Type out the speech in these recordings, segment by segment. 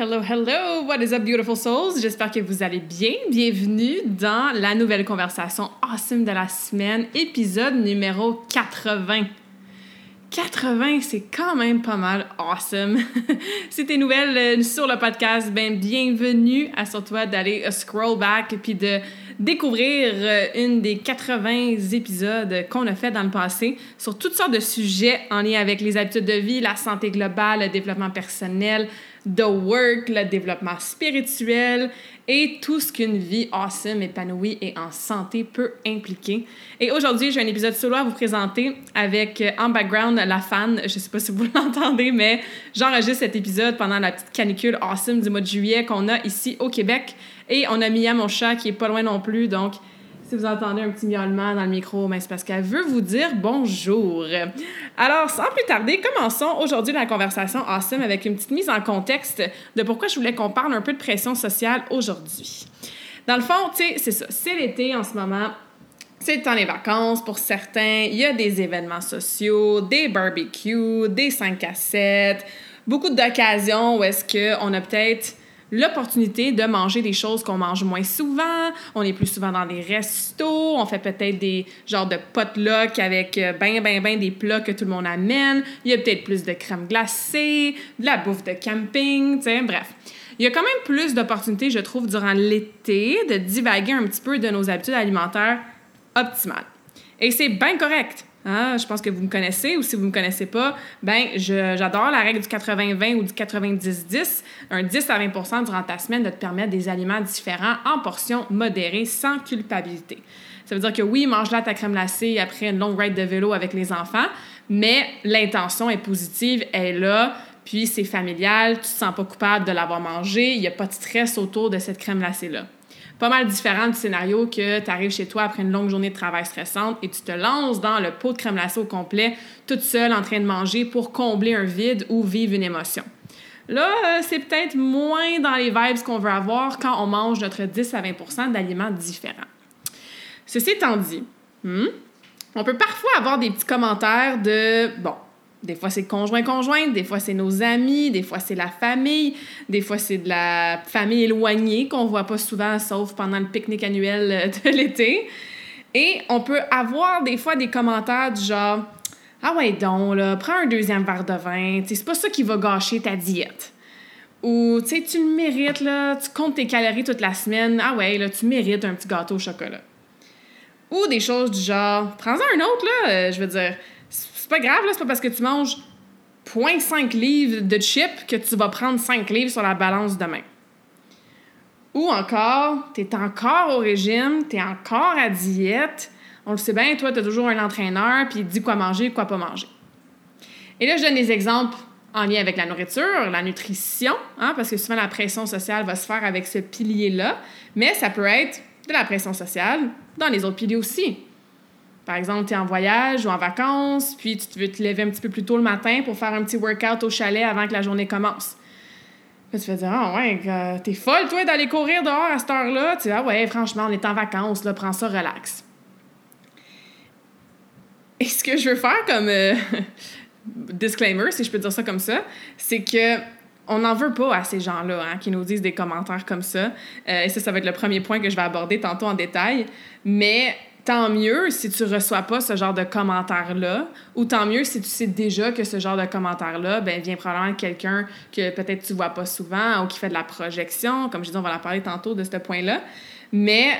Hello, hello, what is up, beautiful souls? J'espère que vous allez bien. Bienvenue dans la nouvelle conversation awesome de la semaine, épisode numéro 80. 80, c'est quand même pas mal awesome. si t'es nouvelle euh, sur le podcast, ben bienvenue. à toi d'aller euh, scroll back puis de découvrir euh, une des 80 épisodes qu'on a fait dans le passé sur toutes sortes de sujets en lien avec les habitudes de vie, la santé globale, le développement personnel, the work, le développement spirituel et tout ce qu'une vie awesome, épanouie et en santé peut impliquer. Et aujourd'hui, j'ai un épisode solo à vous présenter avec euh, en background la fan. Je sais pas si vous l'entendez, mais j'enregistre cet épisode pendant la petite canicule awesome du mois de juillet qu'on a ici au Québec. Et on a Mia, mon chat, qui est pas loin non plus, donc si vous entendez un petit miaulement dans le micro, ben, c'est parce qu'elle veut vous dire bonjour. Alors, sans plus tarder, commençons aujourd'hui la conversation awesome avec une petite mise en contexte de pourquoi je voulais qu'on parle un peu de pression sociale aujourd'hui. Dans le fond, tu sais, c'est ça. C'est l'été en ce moment. C'est le temps des vacances pour certains. Il y a des événements sociaux, des barbecues, des 5 à 7, beaucoup d'occasions où est-ce qu'on a peut-être l'opportunité de manger des choses qu'on mange moins souvent. On est plus souvent dans des restos. On fait peut-être des genres de potluck avec euh, ben, ben, ben des plats que tout le monde amène. Il y a peut-être plus de crème glacée, de la bouffe de camping, tu sais, bref. Il y a quand même plus d'opportunités, je trouve, durant l'été de divaguer un petit peu de nos habitudes alimentaires optimales. Et c'est bien correct. Hein? Je pense que vous me connaissez ou si vous ne me connaissez pas, ben j'adore la règle du 80-20 ou du 90-10. Un 10 à 20% durant ta semaine de te permettre des aliments différents en portions modérées sans culpabilité. Ça veut dire que oui, mange là ta crème glacée après une longue ride de vélo avec les enfants, mais l'intention est positive, elle est là, puis c'est familial, tu te sens pas coupable de l'avoir mangé, il n'y a pas de stress autour de cette crème glacée-là pas mal différent du scénario que tu arrives chez toi après une longue journée de travail stressante et tu te lances dans le pot de crème glacée au complet, toute seule en train de manger pour combler un vide ou vivre une émotion. Là, euh, c'est peut-être moins dans les vibes qu'on veut avoir quand on mange notre 10 à 20% d'aliments différents. Ceci étant dit, hmm, on peut parfois avoir des petits commentaires de bon, des fois, c'est conjoint-conjointe, des fois, c'est nos amis, des fois, c'est la famille, des fois, c'est de la famille éloignée qu'on voit pas souvent, sauf pendant le pique-nique annuel euh, de l'été. Et on peut avoir des fois des commentaires du genre Ah ouais, donc, là, prends un deuxième verre de vin, c'est pas ça qui va gâcher ta diète. Ou, tu sais, tu le mérites, là, tu comptes tes calories toute la semaine, ah ouais, là, tu mérites un petit gâteau au chocolat. Ou des choses du genre Prends-en un autre, là, euh, je veux dire c'est pas grave, c'est pas parce que tu manges 0.5 livres de chips que tu vas prendre 5 livres sur la balance demain. Ou encore, tu es encore au régime, tu es encore à diète. On le sait bien, toi, tu as toujours un entraîneur, puis il dit quoi manger, quoi pas manger. Et là, je donne des exemples en lien avec la nourriture, la nutrition, hein, parce que souvent la pression sociale va se faire avec ce pilier-là, mais ça peut être de la pression sociale dans les autres piliers aussi. Par exemple, tu es en voyage ou en vacances, puis tu veux te lever un petit peu plus tôt le matin pour faire un petit workout au chalet avant que la journée commence. Puis tu vas dire, ah ouais, t'es folle, toi, d'aller courir dehors à cette heure-là. Tu dis, ah ouais, franchement, on est en vacances, là, prends ça, relax. Et ce que je veux faire comme euh, disclaimer, si je peux dire ça comme ça, c'est que on n'en veut pas à ces gens-là hein, qui nous disent des commentaires comme ça. Euh, et ça, ça va être le premier point que je vais aborder tantôt en détail. Mais tant mieux si tu reçois pas ce genre de commentaires-là, ou tant mieux si tu sais déjà que ce genre de commentaires-là ben, vient probablement de quelqu'un que peut-être tu vois pas souvent ou qui fait de la projection. Comme je disais, on va en parler tantôt de ce point-là. Mais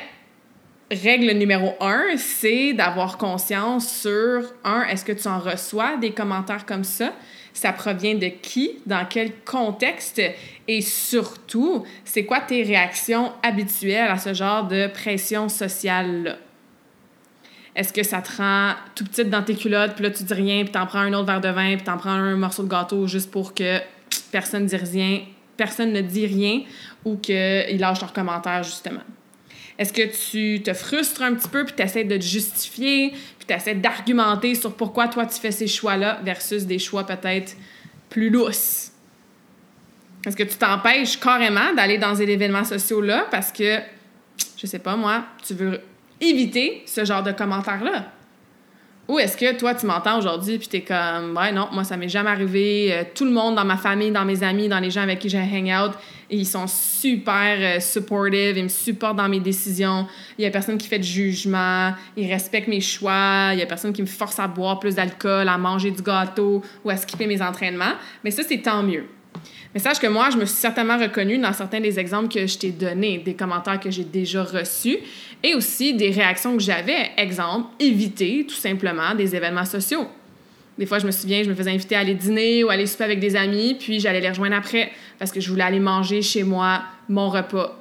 règle numéro un, c'est d'avoir conscience sur, un, est-ce que tu en reçois des commentaires comme ça? Ça provient de qui? Dans quel contexte? Et surtout, c'est quoi tes réactions habituelles à ce genre de pression sociale-là? Est-ce que ça te rend tout petite dans tes culottes, puis là, tu dis rien, puis t'en prends un autre verre de vin, puis t'en prends un morceau de gâteau juste pour que personne ne dise rien, personne ne rien ou qu'ils lâchent leurs commentaires, justement? Est-ce que tu te frustres un petit peu, puis tu essaies de te justifier, puis tu essaies d'argumenter sur pourquoi toi tu fais ces choix-là versus des choix peut-être plus lousses? Est-ce que tu t'empêches carrément d'aller dans ces événements sociaux-là parce que, je sais pas moi, tu veux éviter ce genre de commentaires-là? Ou est-ce que toi, tu m'entends aujourd'hui puis t'es comme, ouais, non, moi, ça m'est jamais arrivé. Euh, tout le monde dans ma famille, dans mes amis, dans les gens avec qui j'ai hang out, ils sont super euh, supportive, ils me supportent dans mes décisions. Il y a personne qui fait de jugement, ils respectent mes choix, il y a personne qui me force à boire plus d'alcool, à manger du gâteau ou à skipper mes entraînements. Mais ça, c'est tant mieux. Mais sache que moi, je me suis certainement reconnue dans certains des exemples que je t'ai donnés, des commentaires que j'ai déjà reçus et aussi des réactions que j'avais. Exemple, éviter tout simplement des événements sociaux. Des fois, je me souviens, je me faisais inviter à aller dîner ou aller souper avec des amis, puis j'allais les rejoindre après parce que je voulais aller manger chez moi mon repas.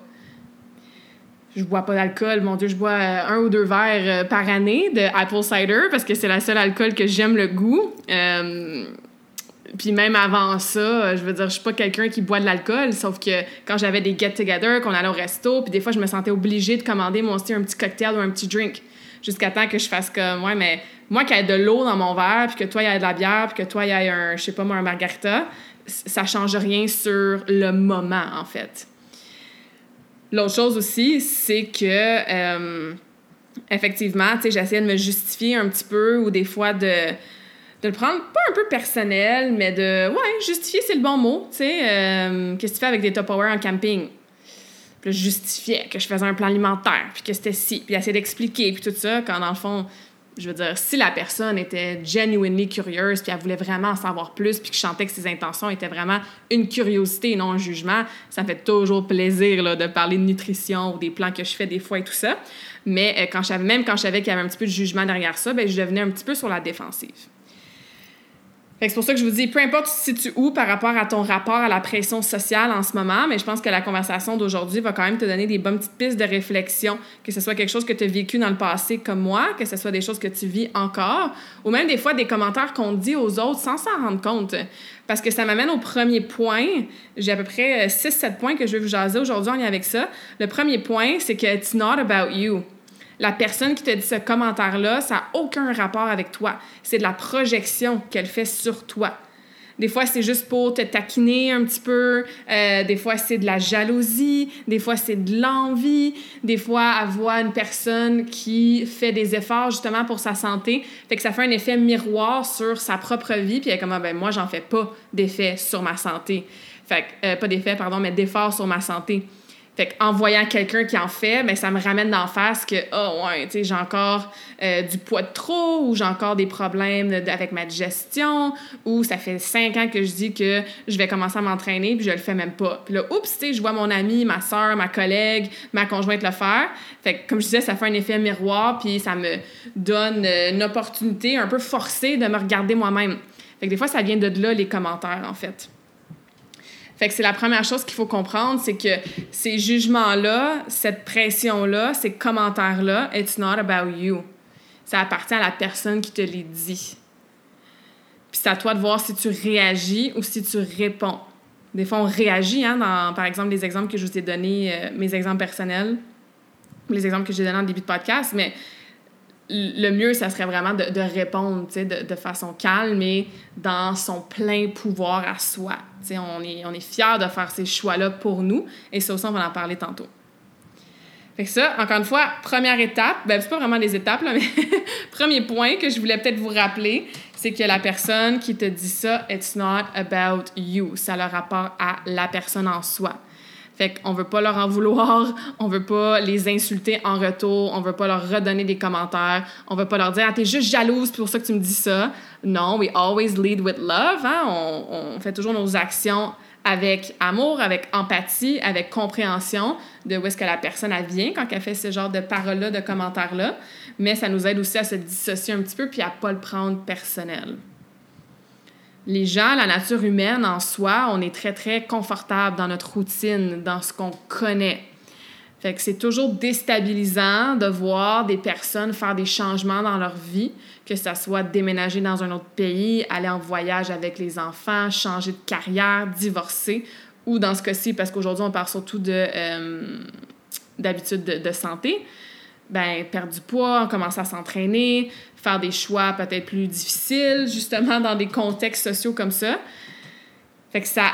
Je bois pas d'alcool, mon Dieu, je bois euh, un ou deux verres euh, par année de apple cider parce que c'est la seule alcool que j'aime le goût. Euh, puis même avant ça, je veux dire, je suis pas quelqu'un qui boit de l'alcool, sauf que quand j'avais des get-together, qu'on allait au resto, puis des fois, je me sentais obligée de commander moi aussi un petit cocktail ou un petit drink. Jusqu'à temps que je fasse comme, ouais, mais moi, qu'il y de l'eau dans mon verre, puis que toi, il y ait de la bière, puis que toi, il y ait un, je sais pas moi, un margarita, ça change rien sur le moment, en fait. L'autre chose aussi, c'est que, euh, effectivement, tu sais, j'essayais de me justifier un petit peu, ou des fois de de le prendre pas un peu personnel, mais de, ouais, justifier, c'est le bon mot. Tu sais, euh, qu'est-ce que tu fais avec des top power en camping? Puis je justifiais que je faisais un plan alimentaire, puis que c'était si, puis essayer d'expliquer, puis tout ça, quand dans le fond, je veux dire, si la personne était genuinely curieuse, puis elle voulait vraiment en savoir plus, puis que je sentais que ses intentions étaient vraiment une curiosité et non un jugement, ça me fait toujours plaisir là, de parler de nutrition ou des plans que je fais des fois et tout ça. Mais euh, quand je même quand je savais qu'il y avait un petit peu de jugement derrière ça, ben, je devenais un petit peu sur la défensive c'est pour ça que je vous dis, peu importe tu te situes où par rapport à ton rapport à la pression sociale en ce moment, mais je pense que la conversation d'aujourd'hui va quand même te donner des bonnes petites pistes de réflexion, que ce soit quelque chose que tu as vécu dans le passé comme moi, que ce soit des choses que tu vis encore, ou même des fois des commentaires qu'on dit aux autres sans s'en rendre compte. Parce que ça m'amène au premier point. J'ai à peu près 6-7 euh, points que je vais vous jaser aujourd'hui en lien avec ça. Le premier point, c'est que it's not about you la personne qui te dit ce commentaire-là, ça n'a aucun rapport avec toi. C'est de la projection qu'elle fait sur toi. Des fois, c'est juste pour te taquiner un petit peu. Euh, des fois, c'est de la jalousie. Des fois, c'est de l'envie. Des fois, elle voit une personne qui fait des efforts justement pour sa santé. Fait que ça fait un effet miroir sur sa propre vie. Puis elle est comme, ah, ben, moi, j'en fais pas d'effet sur ma santé. Fait que, euh, pas d'effet, pardon, mais d'effort sur ma santé. Fait qu'en voyant quelqu'un qui en fait, ben, ça me ramène d'en face que, oh ouais, tu sais, j'ai encore euh, du poids de trop ou j'ai encore des problèmes avec ma digestion ou ça fait cinq ans que je dis que je vais commencer à m'entraîner puis je le fais même pas. Puis là, oups, tu sais, je vois mon ami, ma soeur, ma collègue, ma conjointe le faire. Fait que, comme je disais, ça fait un effet miroir puis ça me donne euh, une opportunité un peu forcée de me regarder moi-même. Fait que des fois, ça vient de là, les commentaires, en fait. Fait que c'est la première chose qu'il faut comprendre, c'est que ces jugements-là, cette pression-là, ces commentaires-là, it's not about you. Ça appartient à la personne qui te les dit. Puis c'est à toi de voir si tu réagis ou si tu réponds. Des fois, on réagit, hein, dans, par exemple, les exemples que je vous ai donnés, euh, mes exemples personnels, les exemples que j'ai donnés en début de podcast, mais le mieux, ça serait vraiment de, répondre de, de, façon calme et dans son plein pouvoir à soi. on est, on est fiers de faire ces choix-là pour nous et ça aussi, on va en parler tantôt. Fait que ça, encore une fois, première étape, ben c'est pas vraiment des étapes, là, mais premier point que je voulais peut-être vous rappeler, c'est que la personne qui te dit ça, it's not about you. Ça a le rapport à la personne en soi. Fait qu'on veut pas leur en vouloir, on veut pas les insulter en retour, on veut pas leur redonner des commentaires, on veut pas leur dire « Ah, t'es juste jalouse, c'est pour ça que tu me dis ça. » Non, we always lead with love, hein? on, fait toujours nos actions avec amour, avec empathie, avec compréhension de où est-ce que la personne elle vient quand elle fait ce genre de paroles-là, de commentaires-là. Mais ça nous aide aussi à se dissocier un petit peu puis à pas le prendre personnel. Les gens, la nature humaine en soi, on est très, très confortable dans notre routine, dans ce qu'on connaît. Fait que c'est toujours déstabilisant de voir des personnes faire des changements dans leur vie, que ce soit déménager dans un autre pays, aller en voyage avec les enfants, changer de carrière, divorcer, ou dans ce cas-ci, parce qu'aujourd'hui on parle surtout de euh, de, santé, ben perdre du poids, commencer à s'entraîner, faire des choix peut-être plus difficiles, justement dans des contextes sociaux comme ça. Fait que ça...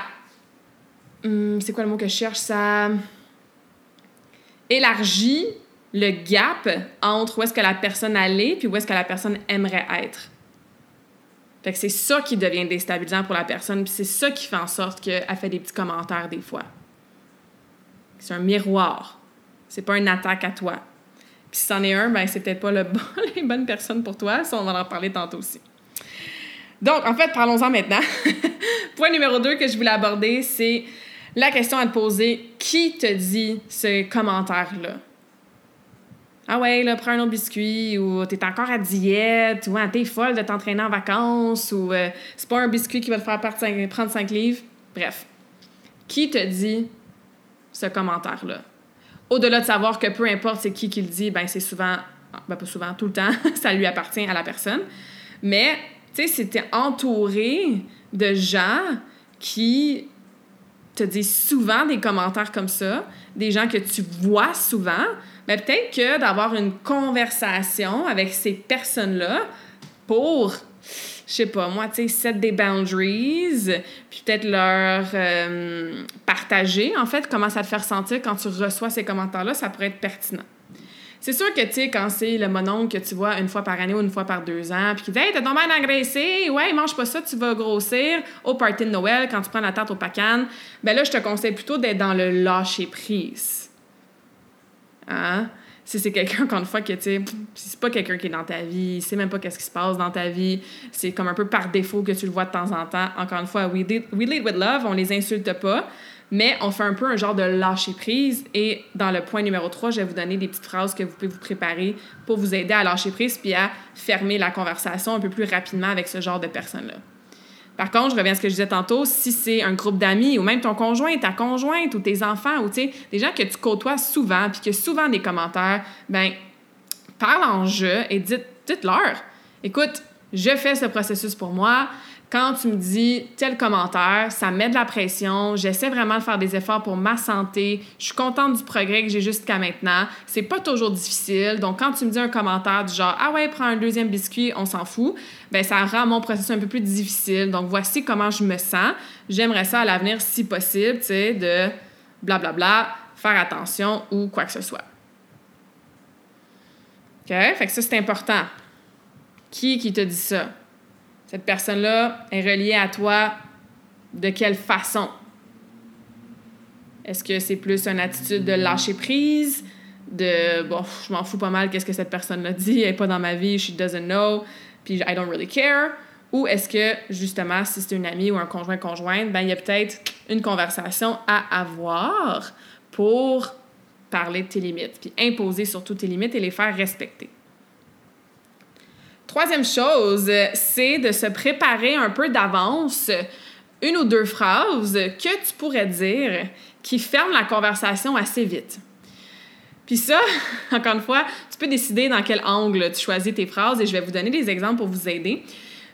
Hum, c'est quoi le mot que je cherche? Ça élargit le gap entre où est-ce que la personne allait puis où est-ce que la personne aimerait être. Fait que c'est ça qui devient déstabilisant pour la personne, puis c'est ça qui fait en sorte qu'elle fait des petits commentaires des fois. C'est un miroir. C'est pas une attaque à toi. Puis si c'en est un, ben c'est peut-être pas le bon, les bonnes personnes pour toi. Ça, on va en parler tantôt aussi. Donc, en fait, parlons-en maintenant. Point numéro 2 que je voulais aborder, c'est la question à te poser, qui te dit ce commentaire-là? Ah ouais, là, prends un autre biscuit, ou t'es encore à diète, ou ah, t'es folle de t'entraîner en vacances, ou euh, c'est pas un biscuit qui va te faire prendre 5 livres. Bref. Qui te dit ce commentaire-là? Au-delà de savoir que peu importe c'est qui qui le dit, ben c'est souvent, ben pas souvent, tout le temps, ça lui appartient à la personne. Mais, tu sais, t'es entouré de gens qui te dis souvent des commentaires comme ça, des gens que tu vois souvent, mais peut-être que d'avoir une conversation avec ces personnes-là pour, je sais pas, moi, tu sais, set des boundaries, puis peut-être leur euh, partager, en fait, comment ça te fait sentir quand tu reçois ces commentaires-là, ça pourrait être pertinent. C'est sûr que, tu sais, quand c'est le mononcle que tu vois une fois par année ou une fois par deux ans, puis qui dit Hey, t'as tombé à engraissé, ouais, mange pas ça, tu vas grossir au party de Noël quand tu prends la tarte au pacan, ben là, je te conseille plutôt d'être dans le lâcher prise. Hein? Si c'est quelqu'un, encore une fois, que, tu sais, c'est pas quelqu'un qui est dans ta vie, c'est même pas qu'est-ce qui se passe dans ta vie, c'est comme un peu par défaut que tu le vois de temps en temps. Encore une fois, we we lead with love, on les insulte pas mais on fait un peu un genre de lâcher prise. Et dans le point numéro 3, je vais vous donner des petites phrases que vous pouvez vous préparer pour vous aider à lâcher prise puis à fermer la conversation un peu plus rapidement avec ce genre de personnes-là. Par contre, je reviens à ce que je disais tantôt, si c'est un groupe d'amis ou même ton conjoint, ta conjointe ou tes enfants ou des gens que tu côtoies souvent puis que souvent des commentaires, ben parle en jeu et dites, dites-leur, écoute, je fais ce processus pour moi, quand tu me dis tel commentaire, ça met de la pression, j'essaie vraiment de faire des efforts pour ma santé, je suis contente du progrès que j'ai jusqu'à maintenant. C'est pas toujours difficile. Donc, quand tu me dis un commentaire du genre Ah ouais, prends un deuxième biscuit, on s'en fout, ben ça rend mon processus un peu plus difficile. Donc, voici comment je me sens. J'aimerais ça à l'avenir, si possible, tu sais, de blablabla, bla, bla, faire attention ou quoi que ce soit. OK? Fait que ça, c'est important. Qui qui te dit ça? Cette personne-là est reliée à toi de quelle façon? Est-ce que c'est plus une attitude de lâcher prise, de bon, je m'en fous pas mal qu'est-ce que cette personne-là dit, elle n'est pas dans ma vie, she doesn't know, puis I don't really care? Ou est-ce que, justement, si c'est une amie ou un conjoint-conjointe, ben, il y a peut-être une conversation à avoir pour parler de tes limites, puis imposer surtout tes limites et les faire respecter. Troisième chose, c'est de se préparer un peu d'avance une ou deux phrases que tu pourrais dire qui ferment la conversation assez vite. Puis ça, encore une fois, tu peux décider dans quel angle tu choisis tes phrases et je vais vous donner des exemples pour vous aider.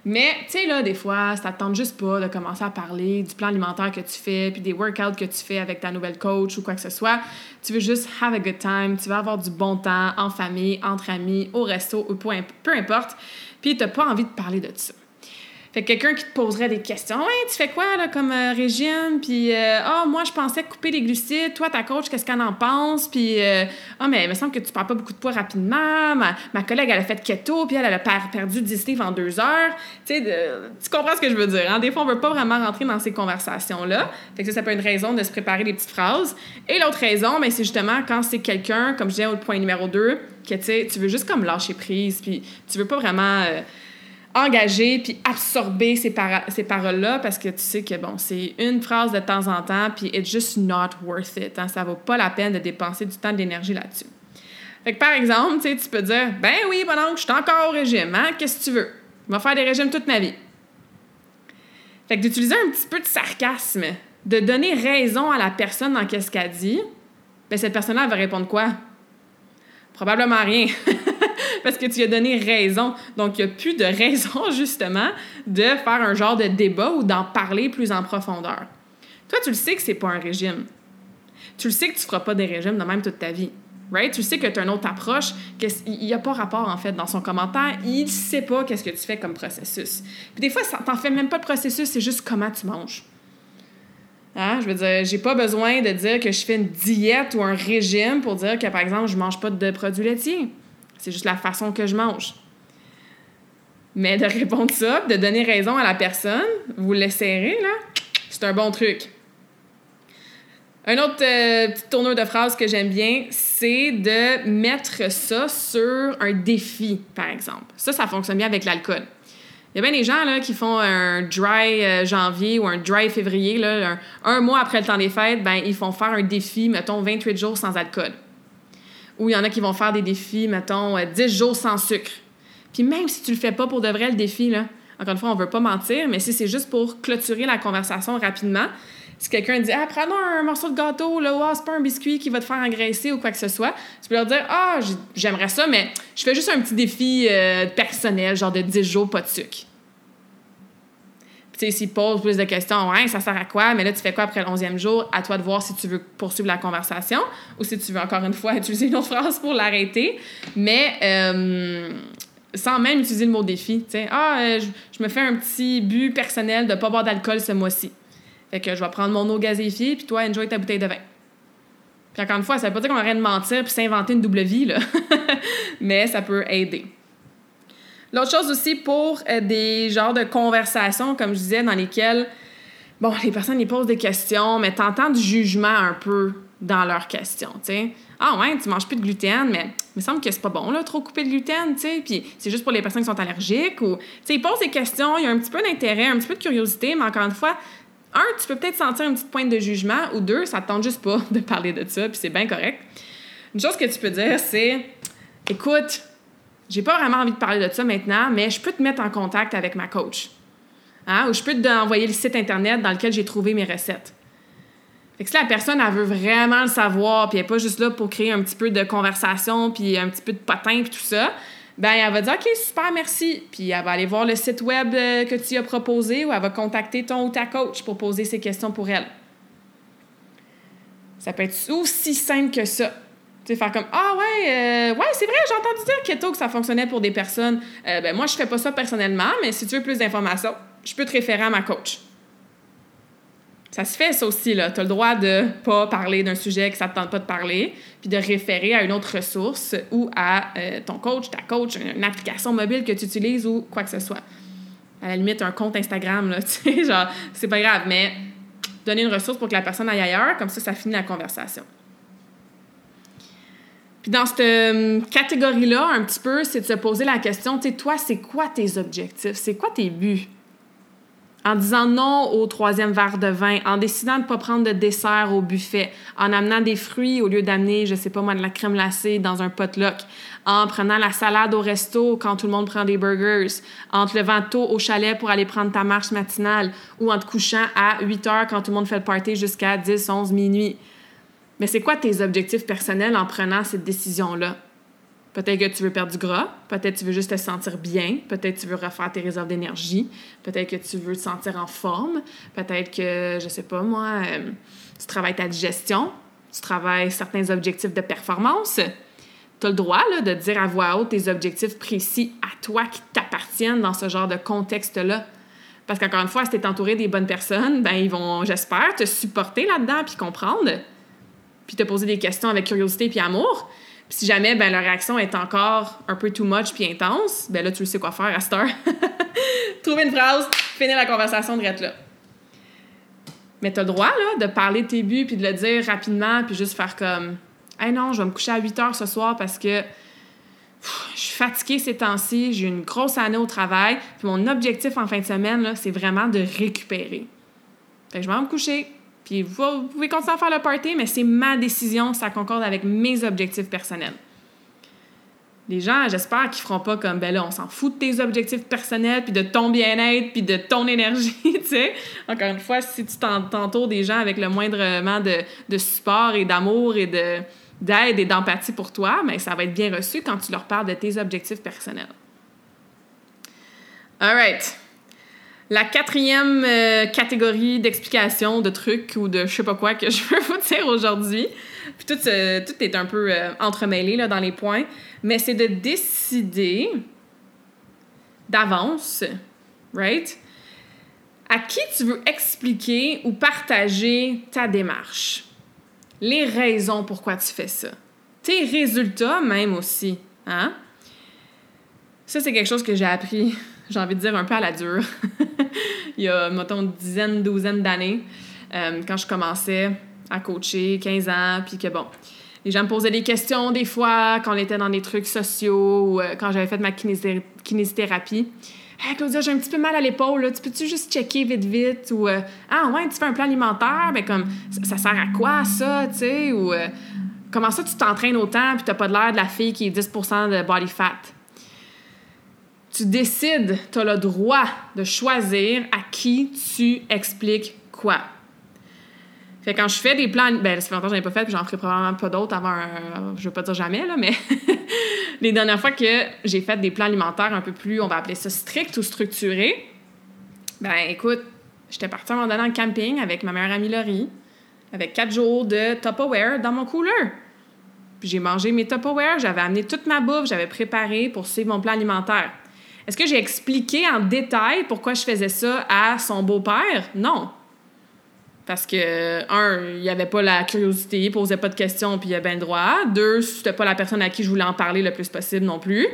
Mais, tu sais, là, des fois, ça te tente juste pas de commencer à parler du plan alimentaire que tu fais, puis des workouts que tu fais avec ta nouvelle coach ou quoi que ce soit. Tu veux juste have a good time, tu veux avoir du bon temps en famille, entre amis, au resto, ou peu, peu importe. Puis, tu n'as pas envie de parler de ça. Fait que quelqu'un qui te poserait des questions. Ouais, tu fais quoi là, comme euh, régime? Puis, ah, oh, moi, je pensais couper les glucides. Toi, ta coach, qu'est-ce qu'elle en pense? Puis, ah, oh, mais il me semble que tu perds pas beaucoup de poids rapidement. Ma, ma collègue, elle a fait keto, puis elle, a perdu 10 livres en deux heures. Tu sais, tu comprends ce que je veux dire. Hein? Des fois, on veut pas vraiment rentrer dans ces conversations-là. Fait que ça, ça peut être une raison de se préparer des petites phrases. Et l'autre raison, ben, c'est justement quand c'est quelqu'un, comme je disais au point numéro 2, que tu veux juste comme lâcher prise, puis tu veux pas vraiment engager puis absorber ces, ces paroles-là parce que tu sais que, bon, c'est une phrase de temps en temps puis it's just not worth it. Hein? Ça vaut pas la peine de dépenser du temps de l'énergie là-dessus. Fait que par exemple, tu peux dire, ben oui, bon je suis encore au régime, hein? Qu'est-ce que tu veux? Je vais faire des régimes toute ma vie. Fait que d'utiliser un petit peu de sarcasme, de donner raison à la personne dans qu'est-ce qu'elle dit, ben cette personne-là, va répondre quoi? Probablement rien. Parce que tu as donné raison. Donc, il n'y a plus de raison, justement, de faire un genre de débat ou d'en parler plus en profondeur. Toi, tu le sais que c'est pas un régime. Tu le sais que tu ne feras pas des régimes de même toute ta vie. Right? Tu sais que tu as une autre approche, qu'il n'y a pas rapport, en fait, dans son commentaire. Il ne sait pas qu'est-ce que tu fais comme processus. Puis des fois, tu n'en fais même pas de processus, c'est juste comment tu manges. Hein? Je veux dire, j'ai pas besoin de dire que je fais une diète ou un régime pour dire que, par exemple, je mange pas de produits laitiers. C'est juste la façon que je mange. Mais de répondre ça, de donner raison à la personne, vous l'essayerez, là, c'est un bon truc. Un autre euh, petit tourneur de phrase que j'aime bien, c'est de mettre ça sur un défi, par exemple. Ça, ça fonctionne bien avec l'alcool. Il y a bien des gens qui font un dry euh, janvier ou un dry février, un, mois après le temps des fêtes, ben, ils font faire un défi, mettons, 28 jours sans alcool. Ou il y en a qui vont faire des défis, mettons, 10 euh, jours sans sucre. Puis même si tu le fais pas pour de vrai, le défi, là, encore une fois, on veut pas mentir, mais si c'est juste pour clôturer la conversation rapidement, si quelqu'un dit Ah, prends un morceau de gâteau, là, oh, c'est pas un biscuit qui va te faire engraisser ou quoi que ce soit, tu peux leur dire Ah, j'aimerais ça, mais je fais juste un petit défi euh, personnel, genre de 10 jours, pas de sucre. Sais, s'ils posent plus de questions, ouais, ça sert à quoi? Mais là, tu fais quoi après le 11e jour? À toi de voir si tu veux poursuivre la conversation ou si tu veux encore une fois utiliser une autre phrase pour l'arrêter. Mais euh, sans même utiliser le mot défi. Tu sais, ah, euh, je, me fais un petit but personnel de ne pas boire d'alcool ce mois-ci. Fait que je vais prendre mon eau gazéifiée, puis toi, enjoy ta bouteille de vin. Puis encore une fois, ça veut pas dire qu'on arrête de mentir puis s'inventer une double vie, là. Mais ça peut aider. L'autre chose aussi pour euh, des genres de conversations, comme je disais, dans lesquelles, bon, les personnes, ils posent des questions, mais t'entends du jugement un peu dans leurs questions, tu sais. Ah ouais, tu manges plus de gluten, mais il me semble que c'est pas bon, là, trop couper de gluten, tu sais. Puis c'est juste pour les personnes qui sont allergiques ou... Tu sais, ils posent des questions, il y a un petit peu d'intérêt, un petit peu de curiosité, mais encore une fois, un, tu peux peut-être sentir une petite pointe de jugement, ou deux, ça te tente juste pas de parler de ça, puis c'est bien correct. Une chose que tu peux dire, c'est écoute, j'ai pas vraiment envie de parler de ça maintenant, mais je peux te mettre en contact avec ma coach. Hein? Ou je peux te envoyer le site Internet dans lequel j'ai trouvé mes recettes. Fait que si la personne, elle veut vraiment le savoir, puis elle n'est pas juste là pour créer un petit peu de conversation, puis un petit peu de potin, puis tout ça, ben elle va dire OK, super, merci. Puis elle va aller voir le site web euh, que tu as proposé ou elle va contacter ton ou ta coach pour poser ses questions pour elle. Ça peut être aussi simple que ça. Tu sais, faire comme Ah ouais, euh, ouais, c'est vrai, j'ai entendu dire keto que ça fonctionnait pour des personnes. Euh, ben moi, je fais pas ça personnellement, mais si tu veux plus d'informations, je peux te référer à ma coach. Ça se fait, ça aussi, là. Tu as le droit de pas parler d'un sujet que ça ne te tente pas de parler, puis de référer à une autre ressource ou à euh, ton coach, ta coach, une application mobile que tu utilises ou quoi que ce soit. À la limite, un compte Instagram, là, tu sais, genre, c'est pas grave, mais donner une ressource pour que la personne aille ailleurs, comme ça, ça finit la conversation. Puis dans cette euh, catégorie-là, un petit peu, c'est de se poser la question, tu sais, toi, c'est quoi tes objectifs? C'est quoi tes buts? en disant non au troisième verre de vin, en décidant de ne pas prendre de dessert au buffet, en amenant des fruits au lieu d'amener, je sais pas moi, de la crème glacée dans un potluck, en prenant la salade au resto quand tout le monde prend des burgers, en te levant tôt au chalet pour aller prendre ta marche matinale ou en te couchant à 8 heures quand tout le monde fait le party jusqu'à 10, 11, minuit. Mais c'est quoi tes objectifs personnels en prenant cette décision-là? Peut-être que tu veux perdre du gras, peut-être que tu veux juste te sentir bien, peut-être que tu veux refaire tes réserves d'énergie, peut-être que tu veux te sentir en forme, peut-être que, je sais pas moi, euh, tu travailles ta digestion, tu travailles certains objectifs de performance. Tu as le droit là, de dire à voix haute tes objectifs précis à toi qui t'appartiennent dans ce genre de contexte-là. Parce qu'encore une fois, si tu es entouré des bonnes personnes, ben ils vont, j'espère, te supporter là-dedans puis comprendre, puis te poser des questions avec curiosité puis amour si jamais ben, leur réaction est encore un peu too much puis intense, ben là, tu sais quoi faire à cette heure. Trouver une phrase, finir la conversation de là. Mais tu as le droit là, de parler de tes buts puis de le dire rapidement puis juste faire comme Hey non, je vais me coucher à 8 heures ce soir parce que je suis fatiguée ces temps-ci, j'ai une grosse année au travail, puis mon objectif en fin de semaine, là, c'est vraiment de récupérer. Fait que je vais me coucher, puis vous, pouvez continuer à faire le party, mais c'est ma décision, ça concorde avec mes objectifs personnels. Les gens, j'espère qu'ils feront pas comme, ben là, on s'en fout de tes objectifs personnels, puis de ton bien-être, puis de ton énergie, tu sais. Encore une fois, si tu t'entoures des gens avec le moindrement de, de support et d'amour et de, d'aide et d'empathie pour toi, mais ça va être bien reçu quand tu leur parles de tes objectifs personnels. All right. La quatrième euh, catégorie d'explication de trucs ou de je sais pas quoi que je veux vous dire aujourd'hui, puis tout, tout est un peu euh, entremêlé là, dans les points, mais c'est de décider d'avance, right? À qui tu veux expliquer ou partager ta démarche? Les raisons pourquoi tu fais ça. Tes résultats même aussi. Hein? Ça, c'est quelque chose que j'ai appris, j'ai envie de dire, un peu à la dure. Il y a, mettons, une dizaine, douzaine d'années, euh, quand je commençais à coacher, 15 ans, puis que bon, les gens me posaient des questions des fois quand on était dans des trucs sociaux ou euh, quand j'avais fait ma kinésithérapie. Hey Claudia, j'ai un petit peu mal à l'épaule, tu peux-tu juste checker vite vite? Ou euh, Ah ouais, tu fais un plan alimentaire, mais comme ça, sert à quoi ça, tu sais? Ou comment ça tu t'entraînes autant puis t'as pas de l'air de la fille qui est 10% de body fat? Tu décides, tu as le droit de choisir à qui tu expliques quoi. Fait quand je fais des plans, ben ça longtemps que j'en ai pas fait, puis j'en ferai probablement pas d'autres avant, un, je veux pas dire jamais, là, mais les dernières fois que j'ai fait des plans alimentaires un peu plus, on va appeler ça strict ou structuré, ben écoute, j'étais partie à un moment donné en camping avec ma meilleure amie Laurie, avec quatre jours de Tupperware dans mon cooler. Puis j'ai mangé mes Tupperware, j'avais amené toute ma bouffe, j'avais préparé pour suivre mon plan alimentaire. Est-ce que j'ai expliqué en détail pourquoi je faisais ça à son beau-père? Non. Parce que, un, il n'y avait pas la curiosité, il posait pas de questions, puis il a bien le droit. Deux, c'était pas la personne à qui je voulais en parler le plus possible non plus.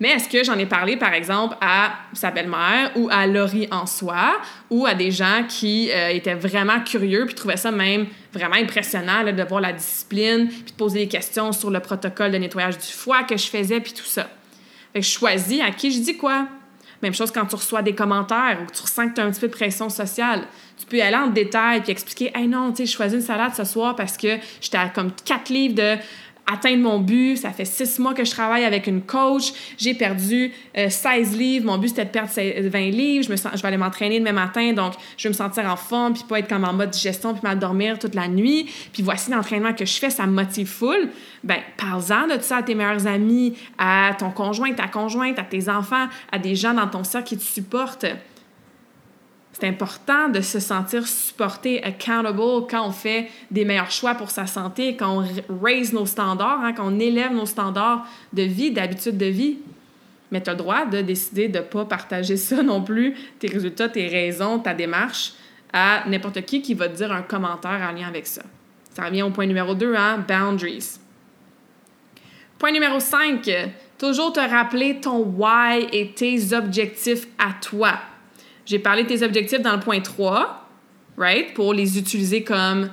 Mais est-ce que j'en ai parlé, par exemple, à sa belle-mère ou à Laurie en soi ou à des gens qui euh, étaient vraiment curieux puis trouvaient ça même vraiment impressionnant de voir la discipline puis de poser des questions sur le protocole de nettoyage du foie que je faisais puis tout ça? Fait je choisis à qui je dis quoi. Même chose quand tu reçois des commentaires ou que tu ressens que tu as un petit peu de pression sociale. Tu peux aller en détail puis expliquer Hey non, tu sais, je choisis une salade ce soir parce que j'étais à comme quatre livres de atteindre mon but. Ça fait six mois que je travaille avec une coach. J'ai perdu 16 euh, livres. Mon but, c'était de perdre 20 livres. Je, me je vais aller m'entraîner demain matin, donc je vais me sentir en forme, puis pas être comme en mode digestion, puis mal dormir toute la nuit. Puis voici l'entraînement que je fais, ça me motive full. Ben, parle-en de ça à tes meilleurs amis, à ton conjoint, ta conjointe, à tes enfants, à des gens dans ton cercle qui te supportent. C'est important de se sentir supporté, accountable quand on fait des meilleurs choix pour sa santé, quand on raise nos standards, hein, quand on élève nos standards de vie, d'habitude de vie. Mais tu as le droit de décider de ne pas partager ça non plus, tes résultats, tes raisons, ta démarche, à n'importe qui qui va te dire un commentaire en lien avec ça. Ça revient au point numéro 2, hein, boundaries. Point numéro 5, toujours te rappeler ton why et tes objectifs à toi. J'ai parlé de tes objectifs dans le point 3, right? Pour les utiliser comme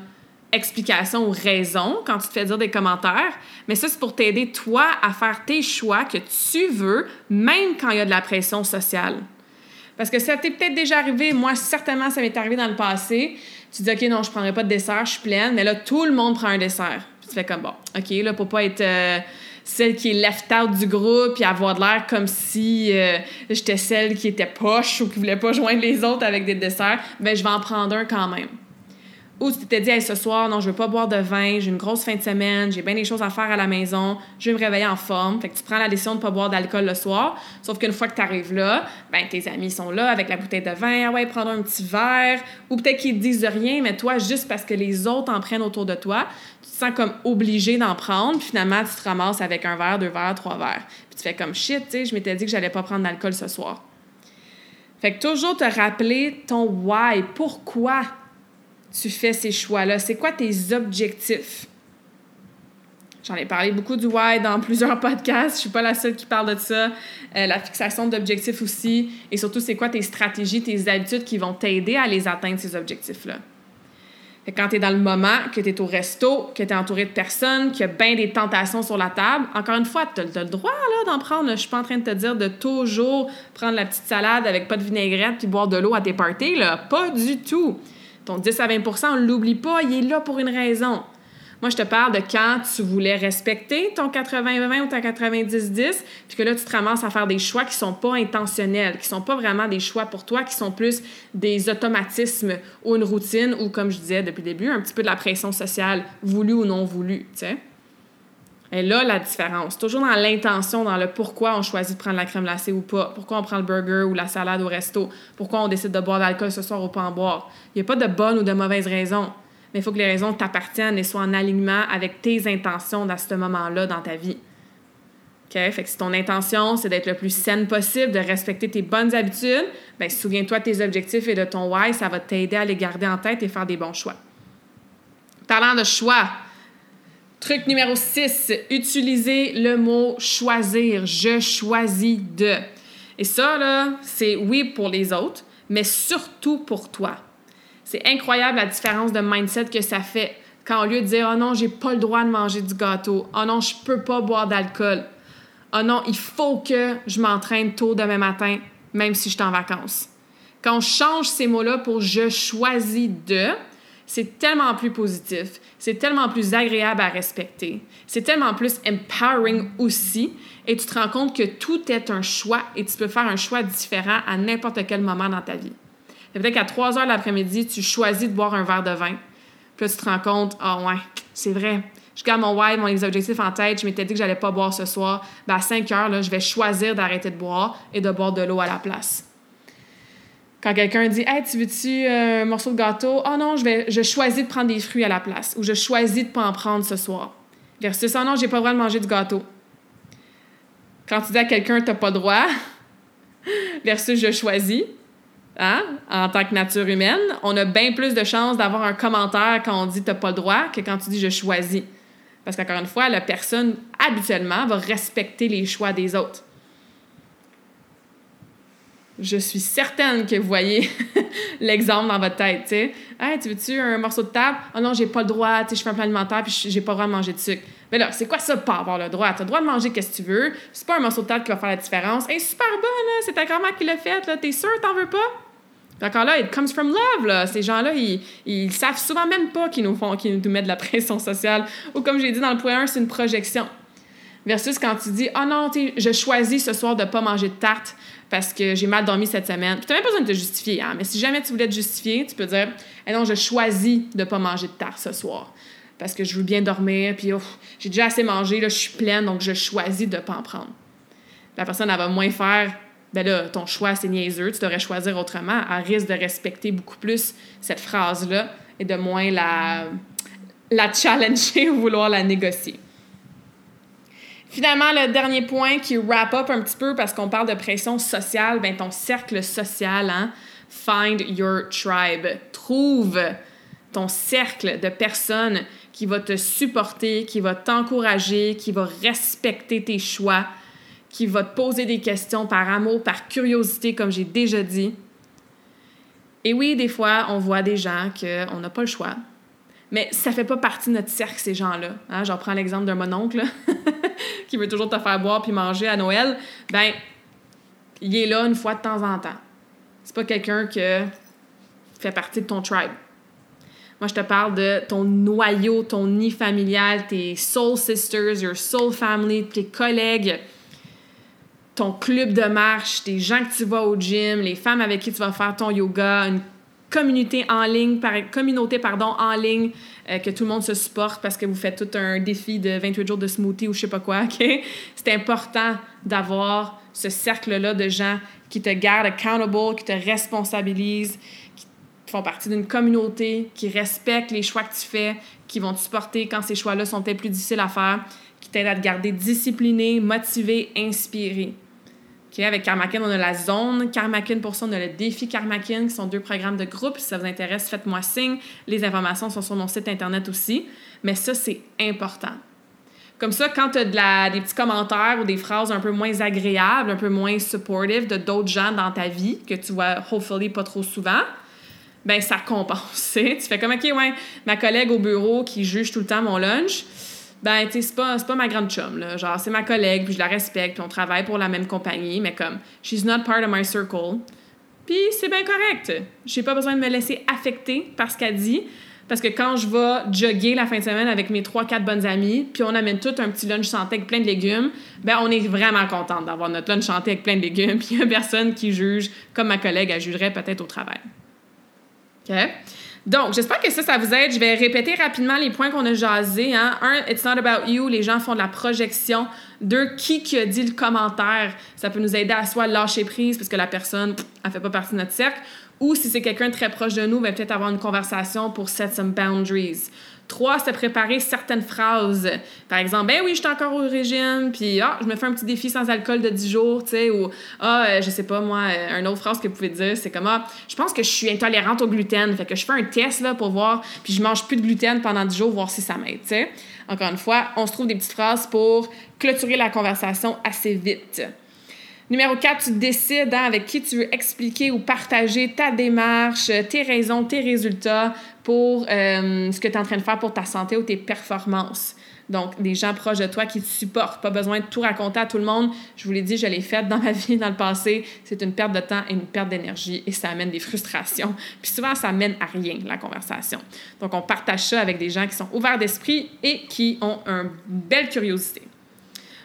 explication ou raison quand tu te fais dire des commentaires. Mais ça, c'est pour t'aider, toi, à faire tes choix que tu veux, même quand il y a de la pression sociale. Parce que ça t'est peut-être déjà arrivé, moi, certainement, ça m'est arrivé dans le passé. Tu dis, OK, non, je ne prendrai pas de dessert, je suis pleine, mais là, tout le monde prend un dessert. Puis tu fais comme, bon, OK, là, pour pas être. Euh, celle qui est left out du groupe, puis avoir de l'air comme si euh, j'étais celle qui était poche ou qui voulait pas joindre les autres avec des desserts, ben je vais en prendre un quand même. Ou tu t'es dit, ce soir, non, je veux pas boire de vin, j'ai une grosse fin de semaine, j'ai bien des choses à faire à la maison, je vais me réveiller en forme. Fait que tu prends la décision de pas boire d'alcool le soir. Sauf qu'une fois que tu arrives là, ben tes amis sont là avec la bouteille de vin, ah ouais, prendre un petit verre. Ou peut-être qu'ils te disent rien, mais toi, juste parce que les autres en prennent autour de toi, tu te sens comme obligé d'en prendre, puis finalement, tu te ramasses avec un verre, deux verres, trois verres. Puis tu fais comme shit, tu sais, je m'étais dit que j'allais pas prendre d'alcool ce soir. Fait que toujours te rappeler ton why, pourquoi tu fais ces choix-là? C'est quoi tes objectifs? J'en ai parlé beaucoup du why dans plusieurs podcasts. Je suis pas la seule qui parle de ça. Euh, la fixation d'objectifs aussi. Et surtout, c'est quoi tes stratégies, tes habitudes qui vont t'aider à les atteindre, ces objectifs-là? quand tu es dans le moment, que tu es au resto, que tu es entouré de personnes, qu'il y a bien des tentations sur la table, encore une fois, tu as, le droit d'en prendre. Je suis pas en train de te dire de toujours prendre la petite salade avec pas de vinaigrette puis boire de l'eau à tes parties. Là. Pas du tout. Ton 10 à 20% on ne l'oublie pas, il est là pour une raison. Moi, je te parle de quand tu voulais respecter ton 80-20 ou ton 90-10, puis que là, tu te ramasses à faire des choix qui sont pas intentionnels, qui sont pas vraiment des choix pour toi, qui sont plus des automatismes ou une routine ou, comme je disais depuis le début, un petit peu de la pression sociale, voulue ou non voulue. Et là, la différence, toujours dans l'intention, dans le pourquoi on choisit de prendre la crème glacée ou pas, pourquoi on prend le burger ou la salade au resto, pourquoi on décide de boire de l'alcool ce soir ou pas en boire. Il n'y a pas de bonne ou de mauvaise raison mais il faut que les raisons t'appartiennent et soient en alignement avec tes intentions dans ce moment-là dans ta vie. OK? Fait que si ton intention, c'est d'être le plus saine possible, de respecter tes bonnes habitudes, bien, souviens-toi de tes objectifs et de ton why, ça va t'aider à les garder en tête et faire des bons choix. Parlant de choix, truc numéro 6, utiliser le mot choisir. Je choisis de. Et ça, là, c'est oui pour les autres, mais surtout pour toi. C'est incroyable la différence de mindset que ça fait quand au lieu de dire oh non, j'ai pas le droit de manger du gâteau, oh non, je peux pas boire d'alcool, oh non, il faut que je m'entraîne tôt demain matin, même si je suis en vacances. Quand on change ces mots-là pour je choisis de, c'est tellement plus positif, c'est tellement plus agréable à respecter, c'est tellement plus empowering aussi, et tu te rends compte que tout est un choix et tu peux faire un choix différent à n'importe quel moment dans ta vie peut-être qu'à 3 heures l'après-midi, tu choisis de boire un verre de vin. Puis là, tu te rends compte, ah ouais, c'est vrai. Je garde mon why, mon objectif en tête. Je m'étais dit que j'allais pas boire ce soir. Ben, à 5 heures, je vais choisir d'arrêter de boire et de boire de l'eau à la place. Quand quelqu'un dit Hey, tu veux-tu euh, un morceau de gâteau? Oh non, je, vais, je choisis de prendre des fruits à la place. Ou je choisis de pas en prendre ce soir. Versus Oh non, j'ai pas le droit de manger du gâteau. Quand tu dis à quelqu'un t'as pas le droit, versus je choisis, Hein? en tant que nature humaine, on a bien plus de chances d'avoir un commentaire quand on dit t'as pas le droit que quand tu dis je choisis. Parce qu'encore une fois, la personne, habituellement, va respecter les choix des autres. Je suis certaine que vous voyez l'exemple dans votre tête, tu sais. Tu veux-tu un morceau de table? Oh non, j'ai pas le droit, tu sais, je fais un plan alimentaire puis j'ai pas le droit de manger de sucre. Mais là, c'est quoi ça, pas avoir le droit? Tu as le droit de manger qu'est-ce que tu veux. C'est pas un morceau de table qui va faire la différence. Hey, super bon, c'est ta grand-mère qui l'a fait, là. T'es sûr, t'en veux pas? Encore là, it comes from love, là. Ces gens-là, ils, ils savent souvent même pas qu'ils nous font, qu'ils nous mettent de la pression sociale. Ou comme j'ai dit dans le point 1, c'est une projection. Versus quand tu dis, oh non, je choisis ce soir de pas manger de tarte parce que j'ai mal dormi cette semaine. Tu n'as même pas besoin de te justifier, hein? Mais si jamais tu voulais te justifier, tu peux dire, eh non, je choisis de pas manger de tarte ce soir parce que je veux bien dormir, puis j'ai déjà assez mangé, là, je suis pleine, donc je choisis de pas en prendre. La personne, elle va moins faire ben là, ton choix, c'est niaiseux, tu devrais choisir autrement, elle risque de respecter beaucoup plus cette phrase-là et de moins la, la challenger ou vouloir la négocier. Finalement, le dernier point qui wrap up un petit peu parce qu'on parle de pression sociale, ben ton cercle social, hein? Find your tribe. Trouve ton cercle de personnes qui va te supporter, qui va t'encourager, qui va respecter tes choix, qui va te poser des questions par amour, par curiosité, comme j'ai déjà dit. Et oui, des fois, on voit des gens qu'on n'a pas le choix. Mais ça fait pas partie de notre cercle, ces gens-là. Hein? J'en prends l'exemple d'un mononcle qui veut toujours te faire boire puis manger à Noël. Ben, il est là une fois de temps en temps. C'est pas quelqu'un qui fait partie de ton tribe. Moi, je te parle de ton noyau, ton nid familial, tes soul sisters, your soul family, tes collègues, ton club de marche, tes gens que tu vas au gym, les femmes avec qui tu vas faire ton yoga, une communauté en ligne, communauté pardon, en ligne, euh, que tout le monde se supporte parce que vous faites tout un défi de 28 jours de smoothie ou je sais pas quoi? C'est important d'avoir ce cercle-là de gens qui te gardent accountable, qui te responsabilisent, qui font partie d'une communauté, qui respectent les choix que tu fais, qui vont te supporter quand ces choix-là sont peut-être plus difficiles à faire, qui t'aident à te garder discipliné, motivé, inspiré avec Karmakin, on a la zone Karmakin pour ça, on a le défi Karmakin, qui sont deux programmes de groupe. Si ça vous intéresse, faites-moi signe. Les informations sont sur mon site Internet aussi. Mais ça, c'est important. Comme ça, quand tu as des petits commentaires ou des phrases un peu moins agréables, un peu moins supportive de d'autres gens dans ta vie, que tu vois hopefully pas trop souvent, ben ça compense. Tu fais comme, OK, ouais, ma collègue au bureau qui juge tout le temps mon lunch, ben, tu sais, c'est pas, pas ma grande chum, là. Genre, c'est ma collègue, puis je la respecte, puis on travaille pour la même compagnie, mais comme, she's not part of my circle. Puis c'est bien correct. J'ai pas besoin de me laisser affecter par ce qu'elle dit. Parce que quand je vais jogger la fin de semaine avec mes trois, quatre bonnes amies, puis on amène tout un petit lunch santé avec plein de légumes, ben on est vraiment contente d'avoir notre lunch santé avec plein de légumes, puis il y a personne qui juge comme ma collègue, elle jugerait peut-être au travail. OK? Donc, j'espère que ça, ça vous aide. Je vais répéter rapidement les points qu'on a jasés. Hein. Un, it's not about you. Les gens font de la projection. Deux, qui a dit le commentaire? Ça peut nous aider à soit lâcher prise parce que la personne, elle fait pas partie de notre cercle. Ou si c'est quelqu'un très proche de nous, ben, peut-être avoir une conversation pour set some boundaries. Trois, c'est préparer certaines phrases. Par exemple, ben oui, je suis encore au régime, puis ah, je me fais un petit défi sans alcool de 10 jours, tu sais, ou ah, euh, je sais pas, moi, euh, une autre phrase que vous pouvez dire, c'est comme ah, je pense que je suis intolérante au gluten, fait que je fais un test là pour voir, puis je mange plus de gluten pendant 10 jours, voir si ça m'aide, tu sais. Encore une fois, on se trouve des petites phrases pour clôturer la conversation assez vite. Numéro 4, tu décides hein, avec qui tu veux expliquer ou partager ta démarche, tes raisons, tes résultats pour euh, ce que tu es en train de faire pour ta santé ou tes performances. Donc, des gens proches de toi qui te supportent. Pas besoin de tout raconter à tout le monde. Je vous l'ai dit, je l'ai fait dans ma vie, dans le passé. C'est une perte de temps et une perte d'énergie et ça amène des frustrations. Puis souvent, ça mène à rien, la conversation. Donc, on partage ça avec des gens qui sont ouverts d'esprit et qui ont une belle curiosité.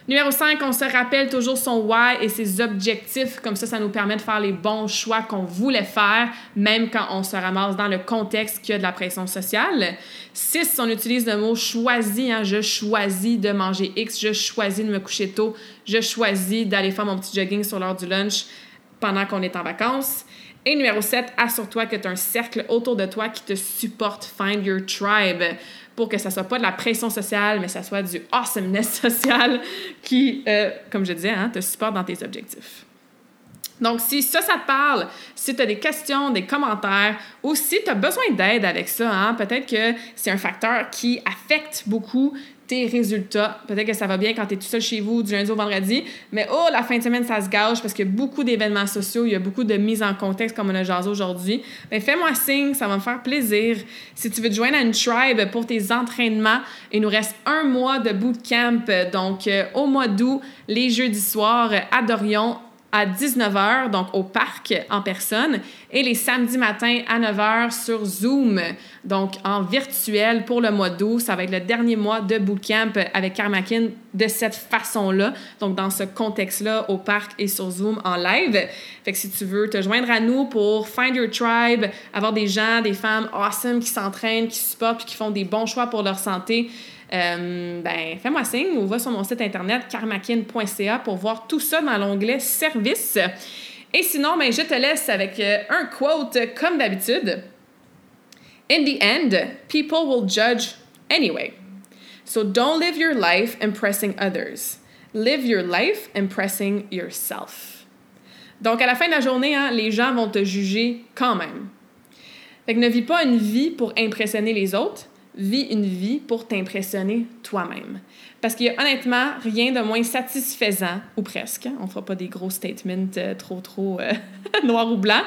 Numéro 5, on se rappelle toujours son why et ses objectifs. Comme ça, ça nous permet de faire les bons choix qu'on voulait faire, même quand on se ramasse dans le contexte qu'il y a de la pression sociale. 6, on utilise le mot choisi. Hein. Je choisis de manger X, je choisis de me coucher tôt, je choisis d'aller faire mon petit jogging sur l'heure du lunch pendant qu'on est en vacances. Et numéro 7, assure-toi que tu as un cercle autour de toi qui te supporte. Find your tribe pour que ça soit pas de la pression sociale, mais ça soit du awesomeness social qui, euh, comme je disais, hein, te supporte dans tes objectifs. Donc, si ça, ça te parle, si tu as des questions, des commentaires, ou si tu as besoin d'aide avec ça, hein, peut-être que c'est un facteur qui affecte beaucoup résultats. Peut-être que ça va bien quand tu es tout seul chez vous du lundi au vendredi, mais oh, la fin de semaine, ça se gâche parce qu'il y a beaucoup d'événements sociaux, il y a beaucoup de mise en contexte comme on a jasé aujourd'hui. Mais fais-moi signe, ça va me faire plaisir. Si tu veux te joindre à une tribe pour tes entraînements, il nous reste un mois de bootcamp. Donc, euh, au mois d'août, les jeudis soirs à Dorion, à 19h, donc au parc en personne, et les samedis matins à 9h sur Zoom, donc en virtuel pour le mois d'août. Ça va être le dernier mois de bootcamp avec Karmakin de cette façon-là, donc dans ce contexte-là, au parc et sur Zoom en live. Fait que si tu veux te joindre à nous pour Find Your Tribe, avoir des gens, des femmes awesome qui s'entraînent, qui supportent puis qui font des bons choix pour leur santé, euh, ben, fais-moi signe ou va sur mon site internet karmakin.ca pour voir tout ça dans l'onglet Service. Et sinon, ben, je te laisse avec euh, un quote comme d'habitude. In the end, people will judge anyway. So don't live your life impressing others. Live your life impressing yourself. Donc, à la fin de la journée, hein, les gens vont te juger quand même. Fait que ne vis pas une vie pour impressionner les autres, vis une vie pour t'impressionner toi-même. Parce qu'il y a honnêtement rien de moins satisfaisant, ou presque, on fera pas des gros statements euh, trop, trop euh, noir ou blanc,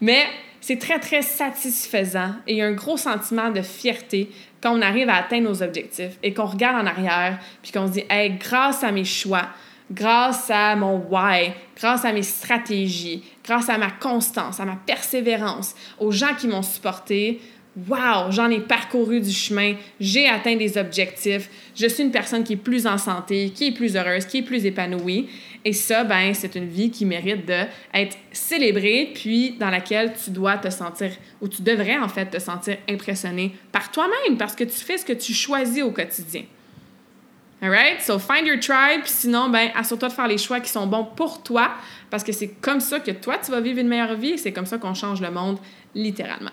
mais c'est très, très satisfaisant et il y a un gros sentiment de fierté quand on arrive à atteindre nos objectifs et qu'on regarde en arrière puis qu'on se dit, hey, grâce à mes choix, grâce à mon why, grâce à mes stratégies, grâce à ma constance, à ma persévérance, aux gens qui m'ont supporté, Wow, j'en ai parcouru du chemin, j'ai atteint des objectifs, je suis une personne qui est plus en santé, qui est plus heureuse, qui est plus épanouie. Et ça, ben, c'est une vie qui mérite d'être célébrée, puis dans laquelle tu dois te sentir, ou tu devrais en fait te sentir impressionné par toi-même, parce que tu fais ce que tu choisis au quotidien. Alright? So find your tribe, sinon, ben, assure-toi de faire les choix qui sont bons pour toi, parce que c'est comme ça que toi, tu vas vivre une meilleure vie, et c'est comme ça qu'on change le monde, littéralement.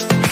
Thank you.